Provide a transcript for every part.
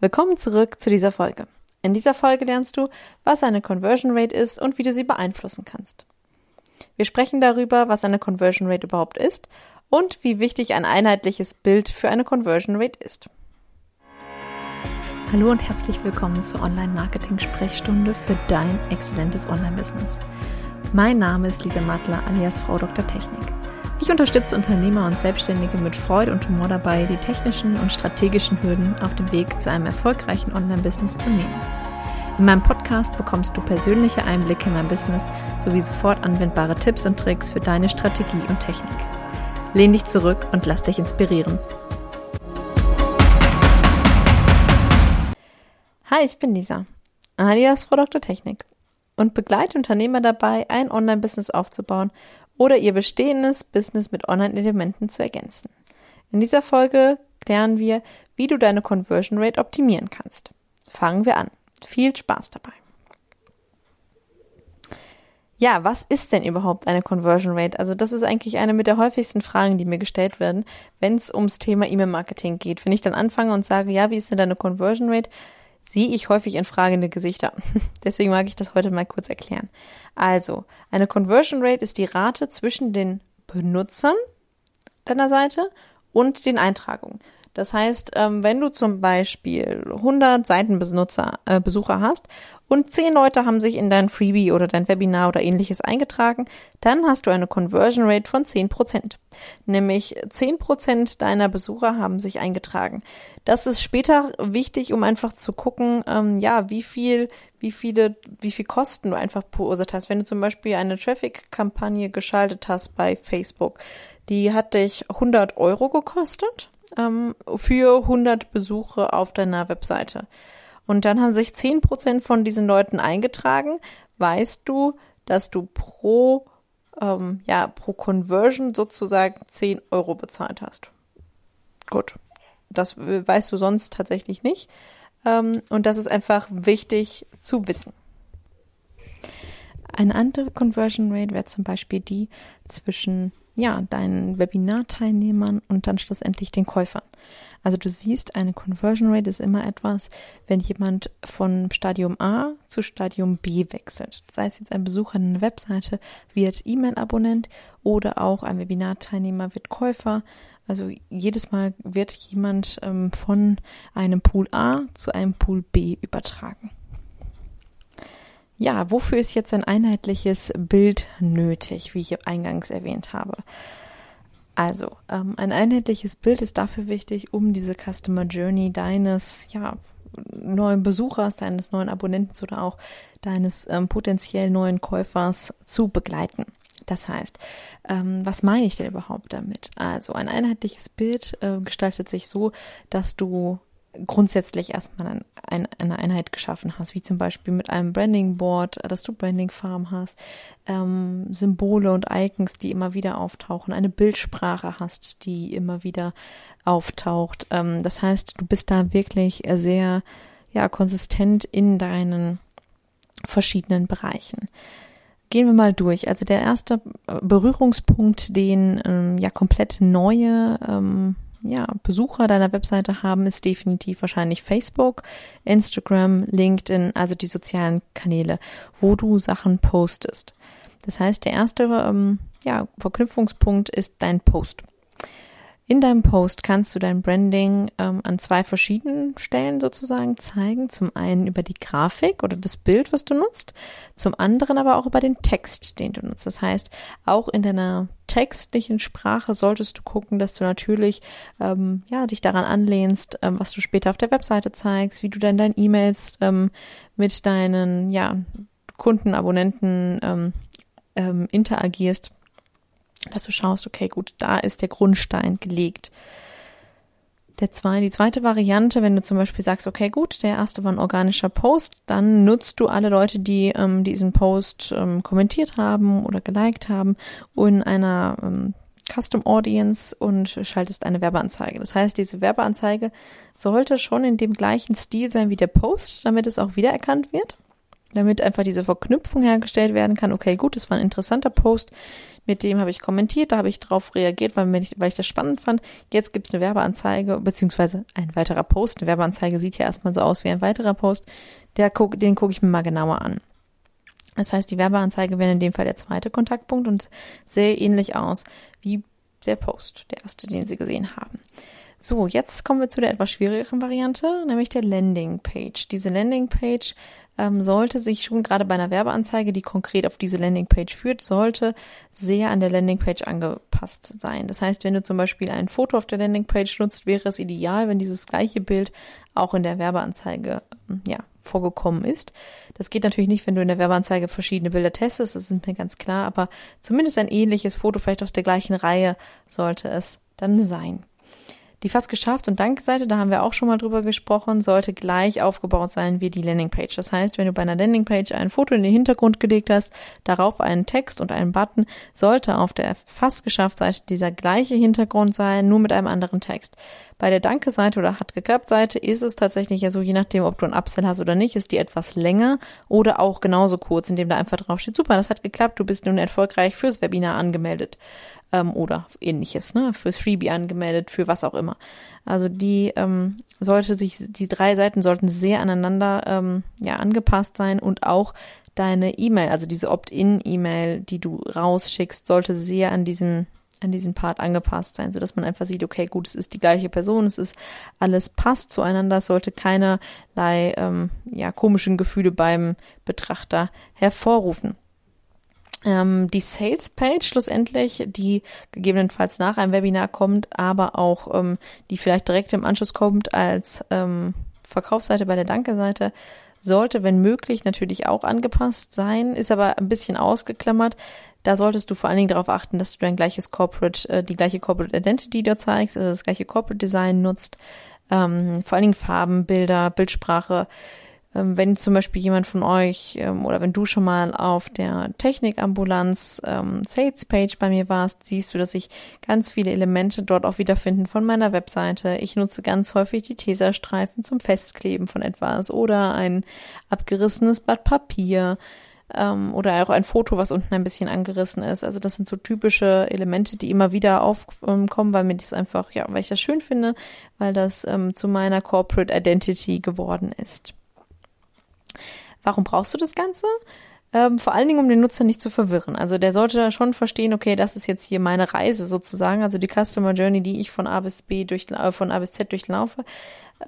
Willkommen zurück zu dieser Folge. In dieser Folge lernst du, was eine Conversion Rate ist und wie du sie beeinflussen kannst. Wir sprechen darüber, was eine Conversion Rate überhaupt ist und wie wichtig ein einheitliches Bild für eine Conversion Rate ist. Hallo und herzlich willkommen zur Online-Marketing-Sprechstunde für dein exzellentes Online-Business. Mein Name ist Lisa Mattler alias Frau Dr. Technik. Ich unterstütze Unternehmer und Selbstständige mit Freude und Humor dabei, die technischen und strategischen Hürden auf dem Weg zu einem erfolgreichen Online-Business zu nehmen. In meinem Podcast bekommst du persönliche Einblicke in mein Business sowie sofort anwendbare Tipps und Tricks für deine Strategie und Technik. Lehn dich zurück und lass dich inspirieren. Hi, ich bin Lisa, alias Frau Dr. Technik und begleite Unternehmer dabei, ein Online-Business aufzubauen oder ihr bestehendes Business mit Online-Elementen zu ergänzen. In dieser Folge klären wir, wie du deine Conversion Rate optimieren kannst. Fangen wir an. Viel Spaß dabei. Ja, was ist denn überhaupt eine Conversion Rate? Also das ist eigentlich eine mit der häufigsten Fragen, die mir gestellt werden, wenn es ums Thema E-Mail-Marketing geht. Wenn ich dann anfange und sage, ja, wie ist denn deine Conversion Rate? Sehe ich häufig in fragende Gesichter. Deswegen mag ich das heute mal kurz erklären. Also, eine Conversion Rate ist die Rate zwischen den Benutzern deiner Seite und den Eintragungen. Das heißt, ähm, wenn du zum Beispiel 100 Seitenbesucher äh, Besucher hast und 10 Leute haben sich in dein Freebie oder dein Webinar oder ähnliches eingetragen, dann hast du eine Conversion Rate von 10%. Nämlich 10% deiner Besucher haben sich eingetragen. Das ist später wichtig, um einfach zu gucken, ähm, ja, wie viel, wie viele, wie viel Kosten du einfach verursacht hast. Wenn du zum Beispiel eine Traffic-Kampagne geschaltet hast bei Facebook, die hat dich 100 Euro gekostet ähm, für 100 Besuche auf deiner Webseite. Und dann haben sich 10% von diesen Leuten eingetragen. Weißt du, dass du pro, ähm, ja, pro Conversion sozusagen 10 Euro bezahlt hast. Gut. Das weißt du sonst tatsächlich nicht. Ähm, und das ist einfach wichtig zu wissen. Eine andere Conversion Rate wäre zum Beispiel die zwischen ja, deinen Webinarteilnehmern und dann schlussendlich den Käufern. Also du siehst, eine Conversion Rate ist immer etwas, wenn jemand von Stadium A zu Stadium B wechselt. Das heißt jetzt ein Besucher einer Webseite wird E-Mail-Abonnent oder auch ein Webinarteilnehmer wird Käufer. Also jedes Mal wird jemand ähm, von einem Pool A zu einem Pool B übertragen. Ja, wofür ist jetzt ein einheitliches Bild nötig, wie ich eingangs erwähnt habe? Also, ähm, ein einheitliches Bild ist dafür wichtig, um diese Customer Journey deines, ja, neuen Besuchers, deines neuen Abonnenten oder auch deines ähm, potenziell neuen Käufers zu begleiten. Das heißt, ähm, was meine ich denn überhaupt damit? Also ein einheitliches Bild äh, gestaltet sich so, dass du grundsätzlich erstmal ein, ein, eine Einheit geschaffen hast, wie zum Beispiel mit einem Branding Board, dass du Branding Farm hast, ähm, Symbole und Icons, die immer wieder auftauchen, eine Bildsprache hast, die immer wieder auftaucht. Ähm, das heißt, du bist da wirklich sehr ja konsistent in deinen verschiedenen Bereichen. Gehen wir mal durch. Also der erste Berührungspunkt, den ähm, ja komplett neue ähm, ja, Besucher deiner Webseite haben, ist definitiv wahrscheinlich Facebook, Instagram, LinkedIn, also die sozialen Kanäle, wo du Sachen postest. Das heißt, der erste ähm, ja, Verknüpfungspunkt ist dein Post. In deinem Post kannst du dein Branding ähm, an zwei verschiedenen Stellen sozusagen zeigen. Zum einen über die Grafik oder das Bild, was du nutzt, zum anderen aber auch über den Text, den du nutzt. Das heißt, auch in deiner textlichen Sprache solltest du gucken, dass du natürlich ähm, ja dich daran anlehnst, ähm, was du später auf der Webseite zeigst, wie du dann deine E-Mails ähm, mit deinen ja Kunden, Abonnenten ähm, ähm, interagierst dass du schaust, okay, gut, da ist der Grundstein gelegt. Der zwei, die zweite Variante, wenn du zum Beispiel sagst, okay, gut, der erste war ein organischer Post, dann nutzt du alle Leute, die ähm, diesen Post ähm, kommentiert haben oder geliked haben in einer ähm, Custom Audience und schaltest eine Werbeanzeige. Das heißt, diese Werbeanzeige sollte schon in dem gleichen Stil sein wie der Post, damit es auch wiedererkannt wird. Damit einfach diese Verknüpfung hergestellt werden kann. Okay, gut, das war ein interessanter Post, mit dem habe ich kommentiert, da habe ich drauf reagiert, weil, ich, weil ich das spannend fand. Jetzt gibt es eine Werbeanzeige, beziehungsweise ein weiterer Post. Eine Werbeanzeige sieht ja erstmal so aus wie ein weiterer Post. Der guck, den gucke ich mir mal genauer an. Das heißt, die Werbeanzeige wäre in dem Fall der zweite Kontaktpunkt und sähe ähnlich aus wie der Post, der erste, den Sie gesehen haben. So, jetzt kommen wir zu der etwas schwierigeren Variante, nämlich der Landingpage. Diese Landingpage ähm, sollte sich schon gerade bei einer Werbeanzeige, die konkret auf diese Landingpage führt, sollte sehr an der Landingpage angepasst sein. Das heißt, wenn du zum Beispiel ein Foto auf der Landingpage nutzt, wäre es ideal, wenn dieses gleiche Bild auch in der Werbeanzeige ähm, ja, vorgekommen ist. Das geht natürlich nicht, wenn du in der Werbeanzeige verschiedene Bilder testest, das ist mir ganz klar, aber zumindest ein ähnliches Foto, vielleicht aus der gleichen Reihe, sollte es dann sein. Die fast geschafft und Dankseite, da haben wir auch schon mal drüber gesprochen, sollte gleich aufgebaut sein wie die Landingpage. Das heißt, wenn du bei einer Landingpage ein Foto in den Hintergrund gelegt hast, darauf einen Text und einen Button, sollte auf der fast geschafft Seite dieser gleiche Hintergrund sein, nur mit einem anderen Text. Bei der Danke-Seite oder hat geklappt Seite ist es tatsächlich ja so, je nachdem, ob du ein Upsell hast oder nicht, ist die etwas länger oder auch genauso kurz, indem da einfach drauf steht, super, das hat geklappt, du bist nun erfolgreich fürs Webinar angemeldet ähm, oder ähnliches, ne, fürs Freebie angemeldet, für was auch immer. Also die ähm, sollte sich, die drei Seiten sollten sehr aneinander ähm, ja angepasst sein und auch deine E-Mail, also diese Opt-in-E-Mail, die du rausschickst, sollte sehr an diesem an diesem Part angepasst sein, so dass man einfach sieht, okay, gut, es ist die gleiche Person, es ist alles passt zueinander, es sollte keinerlei ähm, ja komischen Gefühle beim Betrachter hervorrufen. Ähm, die Sales Page schlussendlich, die gegebenenfalls nach einem Webinar kommt, aber auch ähm, die vielleicht direkt im Anschluss kommt als ähm, Verkaufsseite bei der Danke-Seite, sollte, wenn möglich, natürlich auch angepasst sein, ist aber ein bisschen ausgeklammert. Da solltest du vor allen Dingen darauf achten, dass du dein gleiches Corporate, äh, die gleiche Corporate Identity dort zeigst, also das gleiche Corporate Design nutzt, ähm, vor allen Dingen Farben, Bilder, Bildsprache, wenn zum Beispiel jemand von euch ähm, oder wenn du schon mal auf der Technikambulanz ähm, Sales Page bei mir warst, siehst du, dass ich ganz viele Elemente dort auch wiederfinden von meiner Webseite. Ich nutze ganz häufig die Teserstreifen zum Festkleben von etwas oder ein abgerissenes Blatt Papier ähm, oder auch ein Foto, was unten ein bisschen angerissen ist. Also das sind so typische Elemente, die immer wieder aufkommen, weil mir das einfach, ja, weil ich das schön finde, weil das ähm, zu meiner Corporate Identity geworden ist. Warum brauchst du das Ganze? Ähm, vor allen Dingen, um den Nutzer nicht zu verwirren. Also der sollte da schon verstehen, okay, das ist jetzt hier meine Reise sozusagen, also die Customer Journey, die ich von A bis B durch, äh, von A bis Z durchlaufe.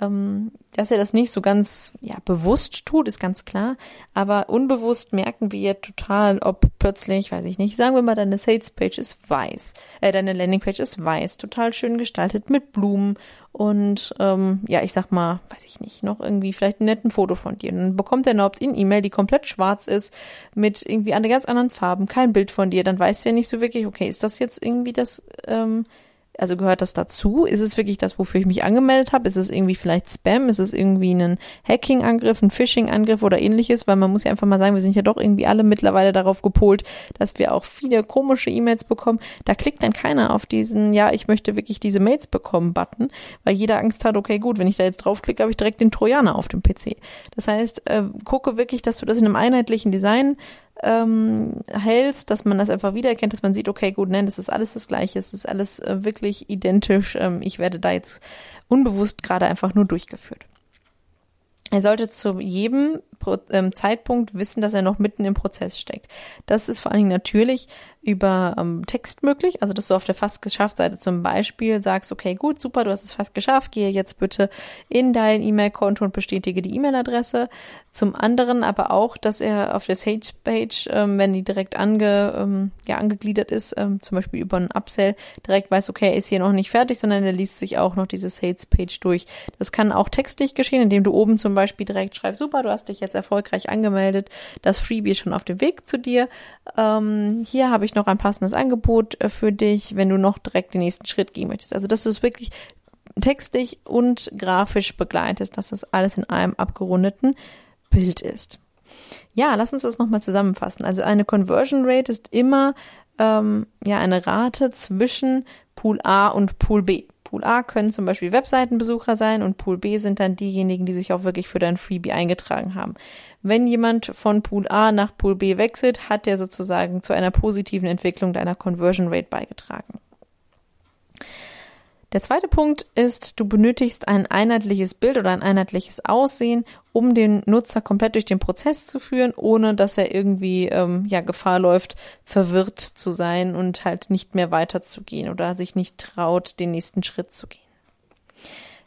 Ähm, dass er das nicht so ganz ja, bewusst tut, ist ganz klar. Aber unbewusst merken wir total, ob plötzlich, weiß ich nicht, sagen wir mal, deine Sales Page ist weiß, äh, deine Landing Page ist weiß, total schön gestaltet mit Blumen und ähm, ja, ich sag mal, weiß ich nicht, noch irgendwie vielleicht ein netten Foto von dir. Dann bekommt er eine Opt-in-E-Mail, die komplett schwarz ist, mit irgendwie an ganz anderen Farben, kein Bild von dir. Dann weißt du ja nicht so wirklich, okay, ist das jetzt irgendwie das ähm, also gehört das dazu? Ist es wirklich das, wofür ich mich angemeldet habe? Ist es irgendwie vielleicht Spam? Ist es irgendwie ein Hacking-Angriff, ein Phishing-Angriff oder ähnliches? Weil man muss ja einfach mal sagen, wir sind ja doch irgendwie alle mittlerweile darauf gepolt, dass wir auch viele komische E-Mails bekommen. Da klickt dann keiner auf diesen, ja, ich möchte wirklich diese Mails bekommen Button, weil jeder Angst hat, okay, gut, wenn ich da jetzt draufklicke, habe ich direkt den Trojaner auf dem PC. Das heißt, äh, gucke wirklich, dass du das in einem einheitlichen Design ähm, hältst, dass man das einfach wiedererkennt, dass man sieht, okay, gut, nein, das ist alles das Gleiche, es ist alles äh, wirklich identisch. Ähm, ich werde da jetzt unbewusst gerade einfach nur durchgeführt. Er sollte zu jedem Zeitpunkt wissen, dass er noch mitten im Prozess steckt. Das ist vor allen Dingen natürlich über ähm, Text möglich, also dass du auf der fast geschafft Seite zum Beispiel sagst, okay, gut, super, du hast es fast geschafft, gehe jetzt bitte in dein E-Mail-Konto und bestätige die E-Mail-Adresse. Zum anderen aber auch, dass er auf der Sage-Page, ähm, wenn die direkt ange, ähm, ja, angegliedert ist, ähm, zum Beispiel über einen Upsell, direkt weiß, okay, er ist hier noch nicht fertig, sondern er liest sich auch noch diese Sales-Page durch. Das kann auch textlich geschehen, indem du oben zum Beispiel direkt schreibst, super, du hast dich jetzt erfolgreich angemeldet, das Freebie schon auf dem Weg zu dir. Ähm, hier habe ich noch ein passendes Angebot äh, für dich, wenn du noch direkt den nächsten Schritt gehen möchtest. Also, dass du es wirklich textlich und grafisch begleitest, dass das alles in einem abgerundeten Bild ist. Ja, lass uns das nochmal zusammenfassen. Also eine Conversion Rate ist immer ähm, ja eine Rate zwischen Pool A und Pool B. Pool A können zum Beispiel Webseitenbesucher sein und Pool B sind dann diejenigen, die sich auch wirklich für dein Freebie eingetragen haben. Wenn jemand von Pool A nach Pool B wechselt, hat der sozusagen zu einer positiven Entwicklung deiner Conversion Rate beigetragen. Der zweite Punkt ist, du benötigst ein einheitliches Bild oder ein einheitliches Aussehen, um den Nutzer komplett durch den Prozess zu führen, ohne dass er irgendwie ähm, ja Gefahr läuft, verwirrt zu sein und halt nicht mehr weiterzugehen oder sich nicht traut, den nächsten Schritt zu gehen.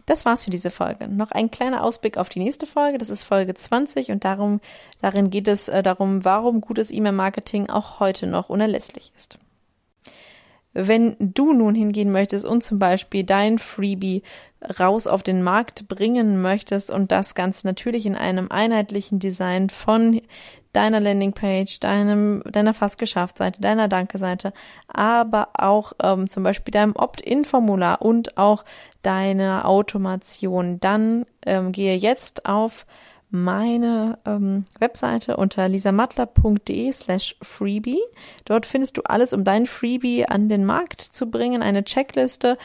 Das war's für diese Folge. Noch ein kleiner Ausblick auf die nächste Folge. Das ist Folge 20 und darum, darin geht es äh, darum, warum gutes E-Mail-Marketing auch heute noch unerlässlich ist. Wenn du nun hingehen möchtest und zum Beispiel dein Freebie raus auf den Markt bringen möchtest und das Ganze natürlich in einem einheitlichen Design von deiner Landingpage, deinem, deiner fast geschafft Seite, deiner Danke-Seite, aber auch ähm, zum Beispiel deinem Opt-in-Formular und auch deiner Automation, dann ähm, gehe jetzt auf meine ähm, Webseite unter lisamattler.de slash freebie. Dort findest du alles, um dein Freebie an den Markt zu bringen, eine Checkliste,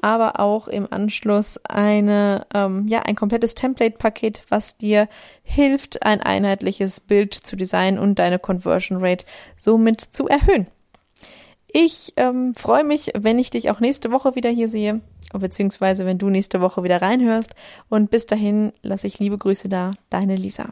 aber auch im Anschluss eine, ähm, ja, ein komplettes Template-Paket, was dir hilft, ein einheitliches Bild zu designen und deine Conversion Rate somit zu erhöhen. Ich ähm, freue mich, wenn ich dich auch nächste Woche wieder hier sehe, beziehungsweise wenn du nächste Woche wieder reinhörst. Und bis dahin lasse ich liebe Grüße da, deine Lisa.